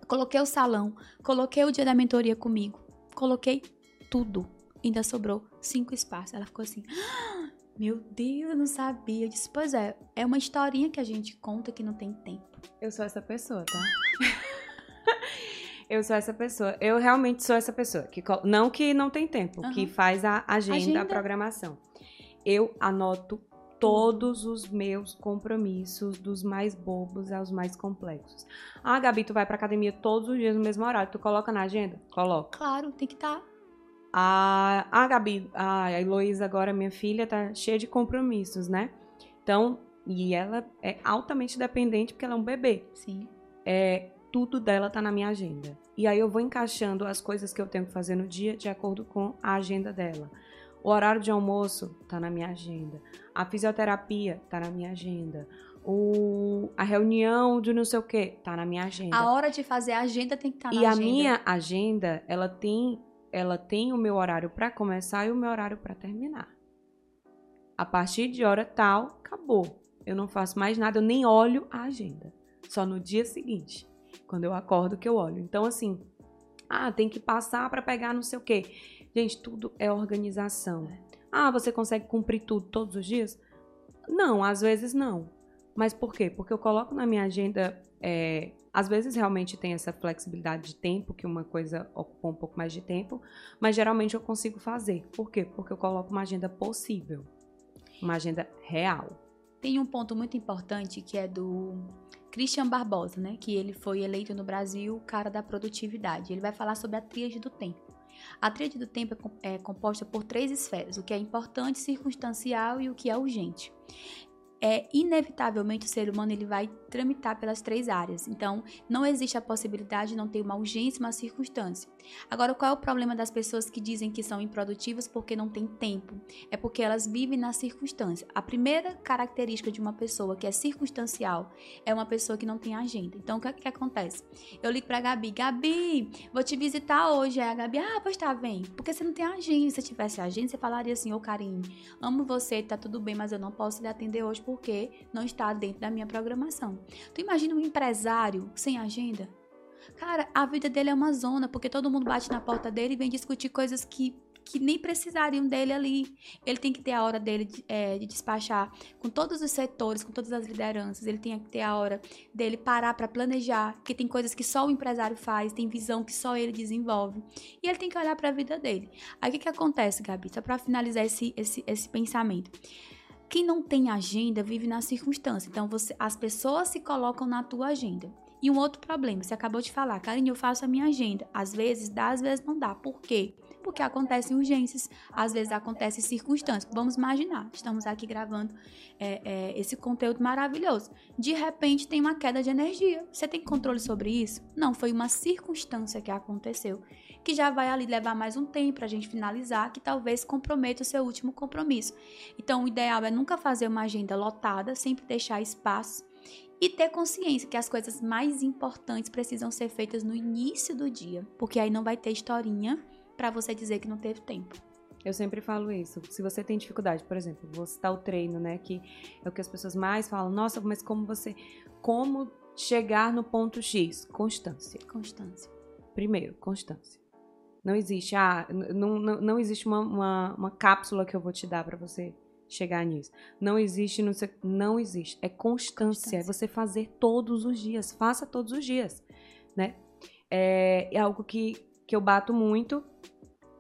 Coloquei o salão. Coloquei o dia da mentoria comigo. Coloquei tudo. Ainda sobrou cinco espaços. Ela ficou assim. [GASPS] Ah! Meu Deus, eu não sabia. Eu disse, pois é, é uma historinha que a gente conta que não tem tempo. Eu sou essa pessoa, tá? [LAUGHS] eu sou essa pessoa. Eu realmente sou essa pessoa. Que, não que não tem tempo, uhum. que faz a agenda, agenda, a programação. Eu anoto todos os meus compromissos, dos mais bobos aos mais complexos. Ah, Gabi, tu vai pra academia todos os dias no mesmo horário. Tu coloca na agenda? Coloca. Claro, tem que estar. Tá. A, a Gabi, a Heloísa agora, minha filha, tá cheia de compromissos, né? Então, e ela é altamente dependente porque ela é um bebê. Sim. É, tudo dela tá na minha agenda. E aí eu vou encaixando as coisas que eu tenho que fazer no dia de acordo com a agenda dela. O horário de almoço tá na minha agenda. A fisioterapia tá na minha agenda. O, a reunião de não sei o que tá na minha agenda. A hora de fazer a agenda tem que estar tá na e agenda. E a minha agenda, ela tem ela tem o meu horário para começar e o meu horário para terminar. A partir de hora tal, acabou. Eu não faço mais nada, eu nem olho a agenda. Só no dia seguinte, quando eu acordo que eu olho. Então assim, ah, tem que passar para pegar não sei o quê. Gente, tudo é organização. Ah, você consegue cumprir tudo todos os dias? Não, às vezes não. Mas por quê? Porque eu coloco na minha agenda. É, às vezes realmente tem essa flexibilidade de tempo, que uma coisa ocupa um pouco mais de tempo, mas geralmente eu consigo fazer. Por quê? Porque eu coloco uma agenda possível, uma agenda real. Tem um ponto muito importante que é do Christian Barbosa, né? Que ele foi eleito no Brasil cara da produtividade. Ele vai falar sobre a tríade do tempo. A tríade do tempo é, é composta por três esferas: o que é importante, circunstancial e o que é urgente é inevitavelmente o ser humano ele vai tramitar pelas três áreas. Então, não existe a possibilidade de não ter uma urgência, uma circunstância. Agora, qual é o problema das pessoas que dizem que são improdutivas porque não tem tempo? É porque elas vivem na circunstância. A primeira característica de uma pessoa que é circunstancial é uma pessoa que não tem agenda. Então, o que, é que acontece? Eu ligo pra Gabi, Gabi, vou te visitar hoje. Aí a Gabi, ah, pois tá, vem. Porque você não tem agenda. Se tivesse agenda, você falaria assim, ô oh, amo você, tá tudo bem, mas eu não posso lhe atender hoje porque não está dentro da minha programação. Tu imagina um empresário sem agenda? Cara, a vida dele é uma zona, porque todo mundo bate na porta dele e vem discutir coisas que que nem precisariam dele ali. Ele tem que ter a hora dele de, é, de, despachar com todos os setores, com todas as lideranças. Ele tem que ter a hora dele parar para planejar, porque tem coisas que só o empresário faz, tem visão que só ele desenvolve. E ele tem que olhar para a vida dele. Aí o que, que acontece, Gabi? Só para finalizar esse, esse, esse pensamento. Quem não tem agenda vive na circunstância. Então, você, as pessoas se colocam na tua agenda. E um outro problema, você acabou de falar, Karine, eu faço a minha agenda. Às vezes dá, às vezes não dá. Por quê? Porque acontecem urgências, às vezes acontecem circunstâncias. Vamos imaginar, estamos aqui gravando é, é, esse conteúdo maravilhoso. De repente tem uma queda de energia. Você tem controle sobre isso? Não, foi uma circunstância que aconteceu que já vai ali levar mais um tempo para a gente finalizar, que talvez comprometa o seu último compromisso. Então, o ideal é nunca fazer uma agenda lotada, sempre deixar espaço e ter consciência que as coisas mais importantes precisam ser feitas no início do dia, porque aí não vai ter historinha para você dizer que não teve tempo. Eu sempre falo isso. Se você tem dificuldade, por exemplo, vou citar o treino, né? Que é o que as pessoas mais falam. Nossa, mas como você. Como chegar no ponto X? Constância. Constância. Primeiro, constância. Não existe, ah, não, não, não existe uma, uma, uma cápsula que eu vou te dar para você chegar nisso. Não existe, não, não existe. É constância, constância, é você fazer todos os dias. Faça todos os dias, né? É, é algo que, que eu bato muito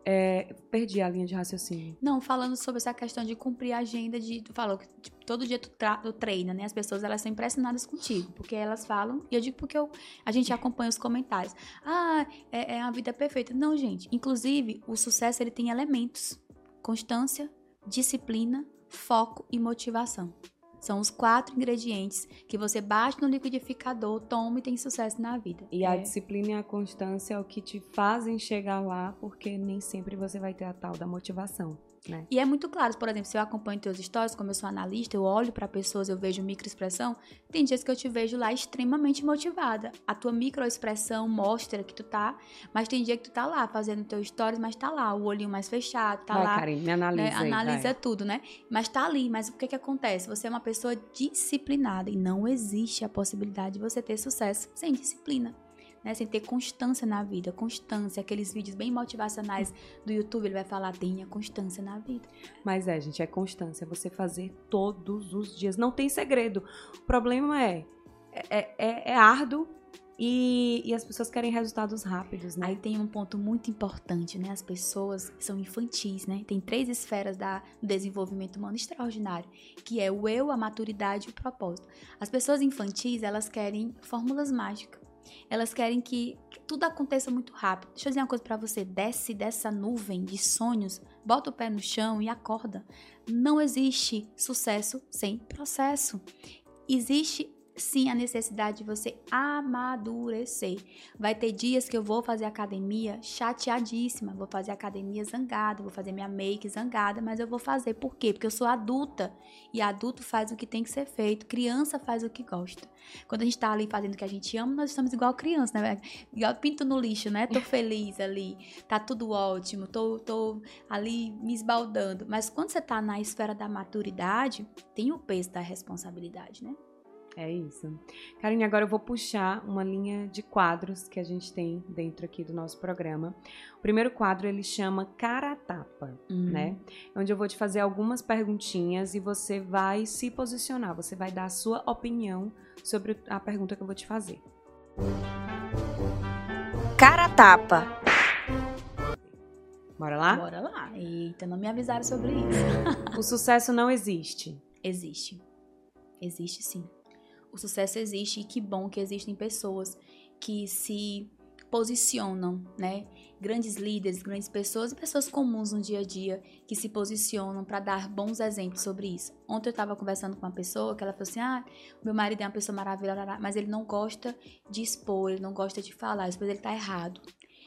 é, perdi a linha de raciocínio. Não, falando sobre essa questão de cumprir a agenda de. Tu falou que tipo, todo dia tu, tu, treina, né? As pessoas elas são impressionadas contigo, porque elas falam, e eu digo porque eu, a gente acompanha os comentários. Ah, é, é a vida perfeita. Não, gente. Inclusive, o sucesso ele tem elementos: constância, disciplina, foco e motivação. São os quatro ingredientes que você bate no liquidificador, toma e tem sucesso na vida. E é. a disciplina e a constância é o que te fazem chegar lá, porque nem sempre você vai ter a tal da motivação. Né? E é muito claro, por exemplo, se eu acompanho teus stories, como eu sou analista, eu olho para pessoas, eu vejo microexpressão, tem dias que eu te vejo lá extremamente motivada. A tua microexpressão mostra que tu tá, mas tem dia que tu tá lá fazendo teus stories, mas tá lá, o olhinho mais fechado, tá vai, lá. Me analisa. Né, aí, analisa vai. tudo, né? Mas tá ali, mas o que que acontece? Você é uma pessoa disciplinada e não existe a possibilidade de você ter sucesso sem disciplina né? Sem ter constância na vida, constância, aqueles vídeos bem motivacionais do YouTube, ele vai falar, tenha constância na vida. Mas é, gente, é constância, você fazer todos os dias. Não tem segredo. O problema é, é, é, é árduo, e, e, as pessoas querem resultados rápidos, né? Aí tem um ponto muito importante, né? As pessoas são infantis, né? Tem três esferas da, do desenvolvimento humano extraordinário, que é o eu, a maturidade e o propósito. As pessoas infantis, elas querem fórmulas mágicas. Elas querem que tudo aconteça muito rápido. Deixa eu dizer uma coisa para você: desce dessa nuvem de sonhos, bota o pé no chão e acorda. Não existe sucesso sem processo. Existe sim a necessidade de você amadurecer. Vai ter dias que eu vou fazer academia chateadíssima, vou fazer academia zangada, vou fazer minha make zangada, mas eu vou fazer. Por quê? Porque eu sou adulta e adulto faz o que tem que ser feito, criança faz o que gosta. Quando a gente tá ali fazendo o que a gente ama, nós estamos igual criança, né? Igual pinto no lixo, né? Tô feliz ali, tá tudo ótimo, tô, tô ali me esbaldando. Mas quando você tá na esfera da maturidade, tem o peso da responsabilidade, né? É isso. Karine, agora eu vou puxar uma linha de quadros que a gente tem dentro aqui do nosso programa. O primeiro quadro ele chama Cara a Tapa, Uhum. né? Onde eu vou te fazer algumas perguntinhas e você vai se posicionar, você vai dar a sua opinião sobre a pergunta que eu vou te fazer. Cara a tapa. Bora lá? Bora lá. Eita, não me avisaram sobre isso. O sucesso não existe. Existe. Existe sim. O sucesso existe e que bom que existem pessoas que se posicionam, né? Grandes líderes, grandes pessoas e pessoas comuns no dia a dia que se posicionam para dar bons exemplos sobre isso. Ontem eu estava conversando com uma pessoa que ela falou assim: "Ah, meu marido é uma pessoa maravilhosa, mas ele não gosta de expor, ele não gosta de falar, depois ele tá errado.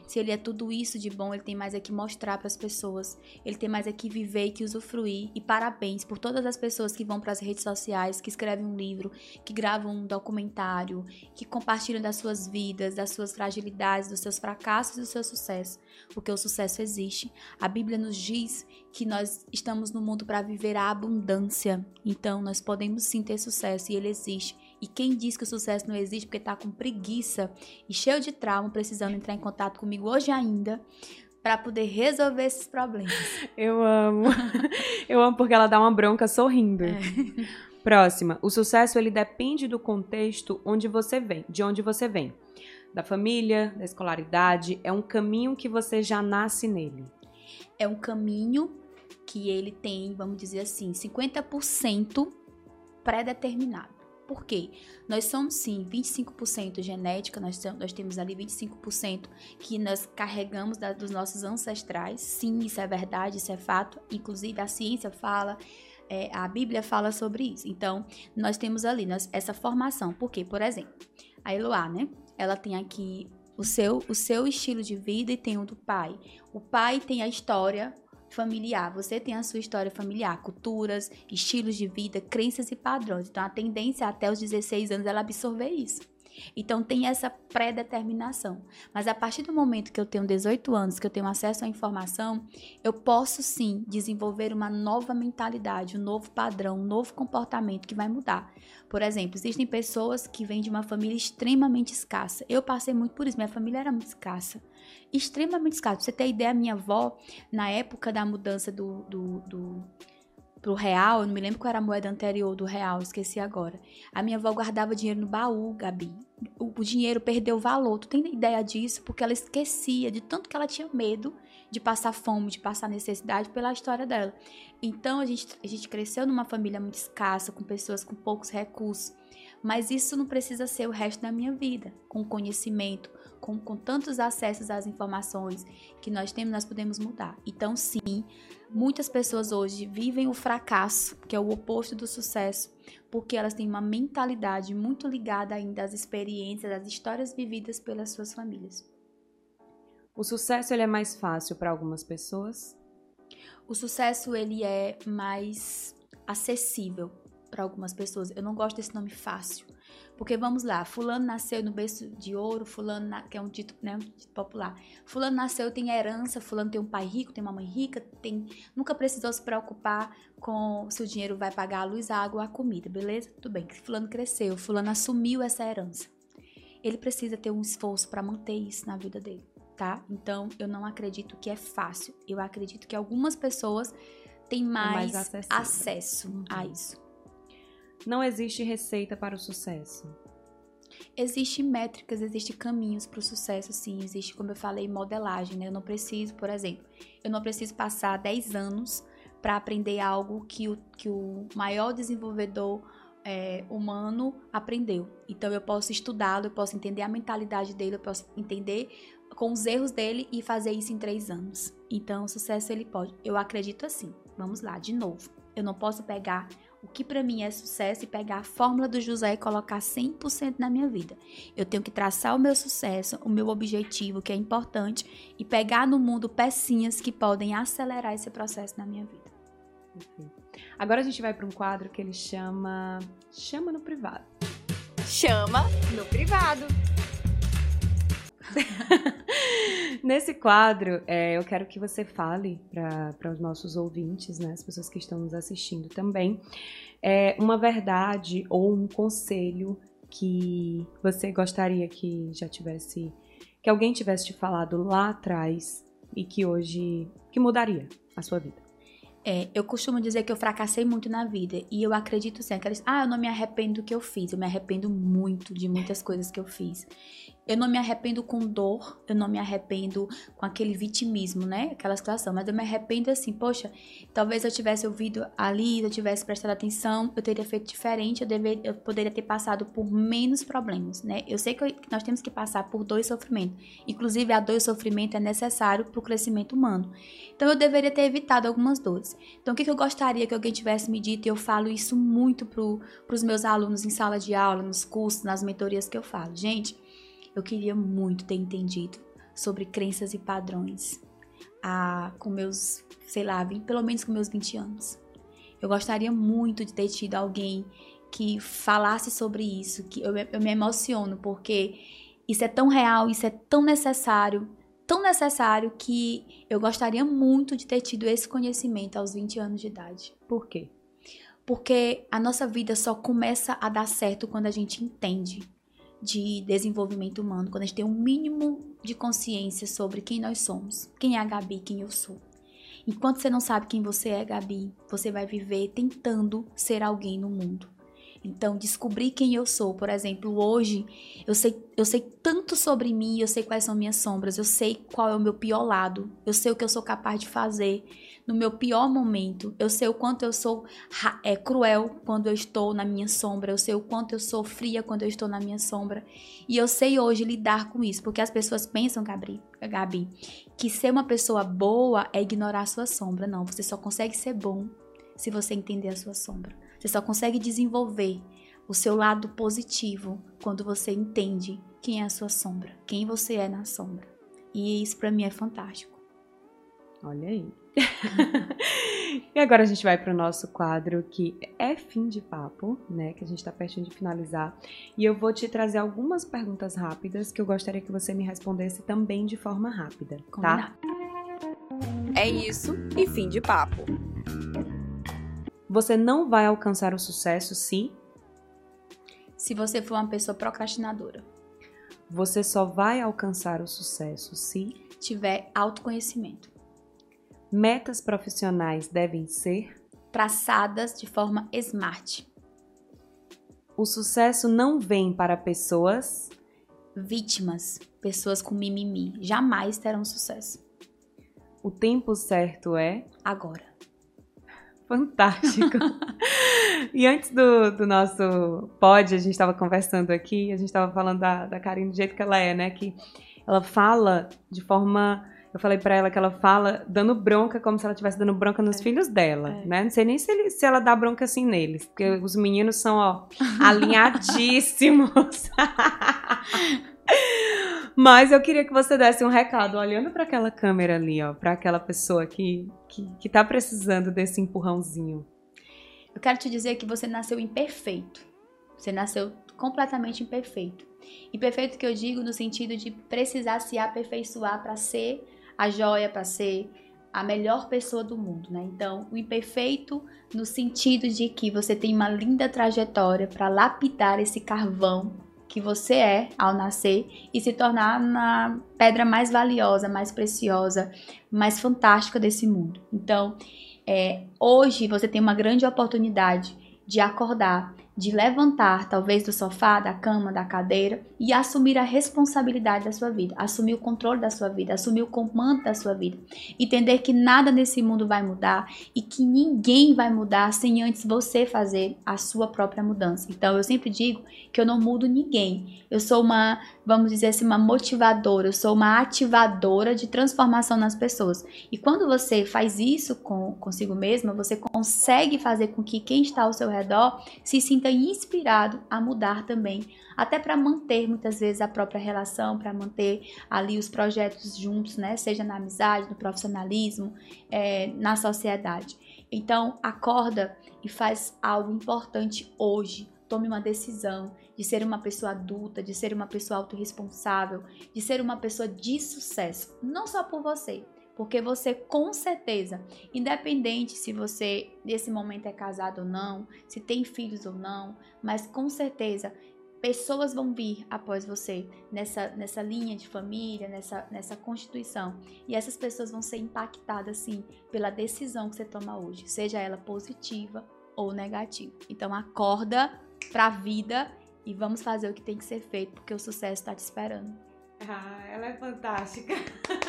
Se ele é tudo isso de bom, ele tem mais é que mostrar para as pessoas. Ele tem mais é que viver e que usufruir. E parabéns por todas as pessoas que vão para as redes sociais, que escrevem um livro, que gravam um documentário, que compartilham das suas vidas, das suas fragilidades, dos seus fracassos e do seu sucesso. Porque o sucesso existe. A Bíblia nos diz que nós estamos no mundo para viver a abundância. Então, nós podemos sim ter sucesso e ele existe. E quem diz que o sucesso não existe porque tá com preguiça e cheio de trauma, precisando entrar em contato comigo hoje ainda para poder resolver esses problemas. Eu amo. [LAUGHS] Eu amo porque ela dá uma bronca sorrindo. Próxima. O sucesso ele depende do contexto onde você vem, de onde você vem. Da família, da escolaridade, é um caminho que você já nasce nele. É um caminho que ele tem, vamos dizer assim, 50% pré-determinado. Por quê? Nós somos sim 25% genética, nós, nós temos ali 25% que nós carregamos da- dos nossos ancestrais. Sim, isso é verdade, isso é fato. Inclusive a ciência fala, é, a Bíblia fala sobre isso. Então, nós temos ali nós- essa formação. Por quê? Por exemplo, a Eloá, né? Ela tem aqui o seu, o seu estilo de vida e tem o do pai. O pai tem a história familiar, você tem a sua história familiar, culturas, estilos de vida, crenças e padrões. Então a tendência até os 16 anos ela absorver isso. Então tem essa pré-determinação. Mas a partir do momento que eu tenho 18 anos, que eu tenho acesso à informação, eu posso sim desenvolver uma nova mentalidade, um novo padrão, um novo comportamento que vai mudar. Por exemplo, existem pessoas que vêm de uma família extremamente escassa. Eu passei muito por isso, minha família era muito escassa. Extremamente escassa. Pra você ter ideia, minha avó, na época da mudança do, do, do pro real, eu não me lembro qual era a moeda anterior do real, esqueci agora. A minha avó guardava dinheiro no baú, Gabi. O, o dinheiro perdeu valor. Tu tem ideia disso? Porque ela esquecia de tanto que ela tinha medo de passar fome, de passar necessidade pela história dela. Então a gente, a gente cresceu numa família muito escassa, com pessoas com poucos recursos. Mas isso não precisa ser o resto da minha vida. Com conhecimento, com, com tantos acessos às informações que nós temos, nós podemos mudar. Então, sim, muitas pessoas hoje vivem o fracasso, que é o oposto do sucesso, porque elas têm uma mentalidade muito ligada ainda às experiências, às histórias vividas pelas suas famílias. O sucesso ele é mais fácil para algumas pessoas. O sucesso ele é mais acessível para algumas pessoas. Eu não gosto desse nome fácil. Porque vamos lá, fulano nasceu no berço de ouro, fulano, na, que é um título, né, um título popular. Fulano nasceu, tem herança, fulano tem um pai rico, tem uma mãe rica, tem, nunca precisou se preocupar com se o dinheiro vai pagar a luz, a água, a comida, beleza? Tudo bem, fulano cresceu, fulano assumiu essa herança. Ele precisa ter um esforço para manter isso na vida dele, tá? Então, eu não acredito que é fácil. Eu acredito que algumas pessoas têm mais, mais acessível. acesso Uhum. a isso. Não existe receita para o sucesso. Existem métricas, existem caminhos para o sucesso, sim. Existe, como eu falei, modelagem, né? Eu não preciso, por exemplo, eu não preciso passar 10 anos para aprender algo que o, que o maior desenvolvedor é, humano aprendeu. Então, eu posso estudá-lo, eu posso entender a mentalidade dele, eu posso entender com os erros dele e fazer isso em três anos. Então, o sucesso ele pode. Eu acredito assim. Vamos lá, de novo. Eu não posso pegar o que para mim é sucesso e pegar a fórmula do José e colocar 100% na minha vida. Eu tenho que traçar o meu sucesso, o meu objetivo, que é importante, e pegar no mundo pecinhas que podem acelerar esse processo na minha vida. Agora a gente vai para um quadro que ele chama Chama no privado. Chama no privado. [LAUGHS] Nesse quadro, é, eu quero que você fale para os nossos ouvintes, né, as pessoas que estão nos assistindo também, é, uma verdade ou um conselho que você gostaria que já tivesse, que alguém tivesse te falado lá atrás e que hoje, que mudaria a sua vida? É, eu costumo dizer que eu fracassei muito na vida e eu acredito sim. Aquelas, ah, eu não me arrependo do que eu fiz, eu me arrependo muito de muitas coisas que eu fiz. Eu não me arrependo com dor, eu não me arrependo com aquele vitimismo, né? Aquela situação, mas eu me arrependo assim, poxa, talvez eu tivesse ouvido ali, eu tivesse prestado atenção, eu teria feito diferente, eu, deveria, eu poderia ter passado por menos problemas, né? Eu sei que nós temos que passar por dois sofrimentos. Inclusive, a dor e sofrimento é necessário para o crescimento humano. Então, eu deveria ter evitado algumas dores. Então, o que, que eu gostaria que alguém tivesse me dito, e eu falo isso muito para os meus alunos em sala de aula, nos cursos, nas mentorias que eu falo. Gente, eu queria muito ter entendido sobre crenças e padrões a, com meus, sei lá, 20, pelo menos com meus 20 anos. Eu gostaria muito de ter tido alguém que falasse sobre isso, que eu, eu me emociono porque isso é tão real, isso é tão necessário, tão necessário que eu gostaria muito de ter tido esse conhecimento aos 20 anos de idade. Por quê? Porque a nossa vida só começa a dar certo quando a gente entende de desenvolvimento humano, quando a gente tem um mínimo de consciência sobre quem nós somos, quem é a Gabi, quem eu sou. Enquanto você não sabe quem você é, Gabi, você vai viver tentando ser alguém no mundo. Então, descobrir quem eu sou, por exemplo, hoje eu sei, eu sei tanto sobre mim, eu sei quais são minhas sombras, eu sei qual é o meu pior lado, eu sei o que eu sou capaz de fazer no meu pior momento, eu sei o quanto eu sou é, cruel quando eu estou na minha sombra, eu sei o quanto eu sou fria quando eu estou na minha sombra, e eu sei hoje lidar com isso, porque as pessoas pensam, Gabi, Gabi que ser uma pessoa boa é ignorar a sua sombra. Não, você só consegue ser bom se você entender a sua sombra. Você só consegue desenvolver o seu lado positivo quando você entende quem é a sua sombra, quem você é na sombra. E isso para mim é fantástico. Olha aí. E agora a gente vai para o nosso quadro que é fim de papo, né? Que a gente está pertinho de finalizar. E eu vou te trazer algumas perguntas rápidas que eu gostaria que você me respondesse também de forma rápida, tá? Combinado. tá? É isso e fim de papo. Você não vai alcançar o sucesso se. Se você for uma pessoa procrastinadora. Você só vai alcançar o sucesso se. Tiver autoconhecimento. Metas profissionais devem ser. Traçadas de forma smart. O sucesso não vem para pessoas. Vítimas, pessoas com mimimi, jamais terão sucesso. O tempo certo é. Agora. Fantástico. [LAUGHS] e antes do, do nosso pod, a gente estava conversando aqui, a gente estava falando da, da Karine do jeito que ela é, né? Que ela fala de forma. Eu falei para ela que ela fala dando bronca como se ela estivesse dando bronca nos é. filhos dela, é. né? Não sei nem se, ele, se ela dá bronca assim neles, porque os meninos são, ó, [LAUGHS] alinhadíssimos. Mas eu queria que você desse um recado olhando para aquela câmera ali, ó, para aquela pessoa que, que, que tá precisando desse empurrãozinho. Eu quero te dizer que você nasceu imperfeito. Você nasceu completamente imperfeito. Imperfeito que eu digo no sentido de precisar se aperfeiçoar para ser a joia, para ser a melhor pessoa do mundo, né? Então, o imperfeito no sentido de que você tem uma linda trajetória para lapidar esse carvão que você é ao nascer e se tornar na pedra mais valiosa, mais preciosa, mais fantástica desse mundo. Então, é, hoje você tem uma grande oportunidade de acordar de levantar, talvez do sofá, da cama, da cadeira e assumir a responsabilidade da sua vida, assumir o controle da sua vida, assumir o comando da sua vida, entender que nada nesse mundo vai mudar e que ninguém vai mudar sem antes você fazer a sua própria mudança. Então eu sempre digo que eu não mudo ninguém. Eu sou uma, vamos dizer assim, uma motivadora, eu sou uma ativadora de transformação nas pessoas. E quando você faz isso com consigo mesma, você consegue fazer com que quem está ao seu redor se sinta sinta inspirado a mudar também, até para manter muitas vezes a própria relação, para manter ali os projetos juntos, né? Seja na amizade, no profissionalismo, é, na sociedade. Então, acorda e faz algo importante hoje tome uma decisão de ser uma pessoa adulta, de ser uma pessoa autorresponsável, de ser uma pessoa de sucesso, não só por você, porque você com certeza, independente se você nesse momento é casado ou não, se tem filhos ou não, mas com certeza pessoas vão vir após você nessa, nessa linha de família, nessa, nessa constituição. E essas pessoas vão ser impactadas, sim, pela decisão que você toma hoje, seja ela positiva ou negativa. Então, acorda pra vida e vamos fazer o que tem que ser feito, porque o sucesso está te esperando. Ah, ela é fantástica. [LAUGHS]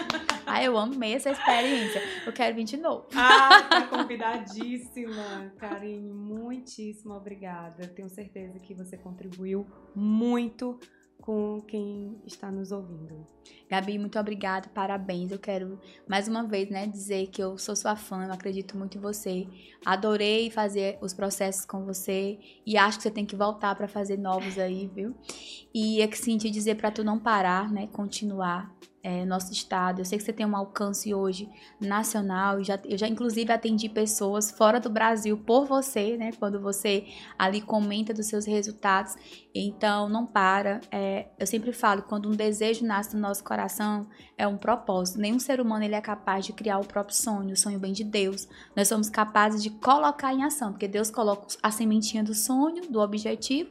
Ah, eu amei essa experiência. Eu quero vir de novo. Ah, tá convidadíssima. Karine, muitíssimo obrigada. Tenho certeza que você contribuiu muito com quem está nos ouvindo. Gabi, muito obrigada, parabéns. Eu quero mais uma vez, né, dizer que eu sou sua fã, eu acredito muito em você. Adorei fazer os processos com você e acho que você tem que voltar para fazer novos aí, viu? E é que te dizer para tu não parar, né, continuar é, nosso estado. Eu sei que você tem um alcance hoje nacional. Eu já, eu já, inclusive, atendi pessoas fora do Brasil por você, né? Quando você ali comenta dos seus resultados. Então, não para. É, eu sempre falo, quando um desejo nasce no nosso coração, é um propósito. Nenhum ser humano ele é capaz de criar o próprio sonho. O sonho vem de Deus. Nós somos capazes de colocar em ação, porque Deus coloca a sementinha do sonho, do objetivo,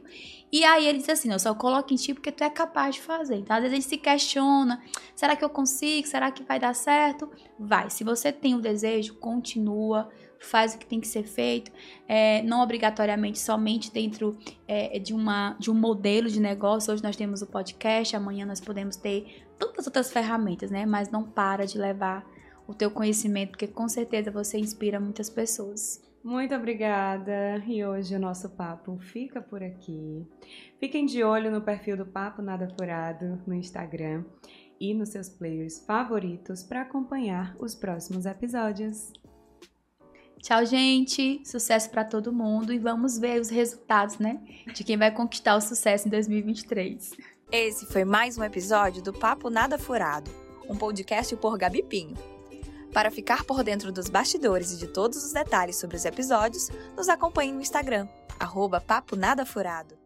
e aí ele diz assim: eu só coloco em ti porque tu é capaz de fazer. Então, às vezes a gente se questiona: será que eu consigo? Será que vai dar certo? Vai. Se você tem o desejo, continua, faz o que tem que ser feito. É, não obrigatoriamente somente dentro é, de, uma, de um modelo de negócio. Hoje nós temos o podcast, amanhã nós podemos ter tantas outras ferramentas, né? Mas não para de levar o teu conhecimento, porque com certeza você inspira muitas pessoas. Muito obrigada. E hoje o nosso papo fica por aqui. Fiquem de olho no perfil do Papo Nada Furado no Instagram e nos seus players favoritos para acompanhar os próximos episódios. Tchau, gente. Sucesso para todo mundo e vamos ver os resultados, né? De quem vai conquistar o sucesso em 2023. Esse foi mais um episódio do Papo Nada Furado, um podcast por Gabi Pinho. Para ficar por dentro dos bastidores e de todos os detalhes sobre os episódios, nos acompanhe no Instagram, arroba Papo Nada Furado.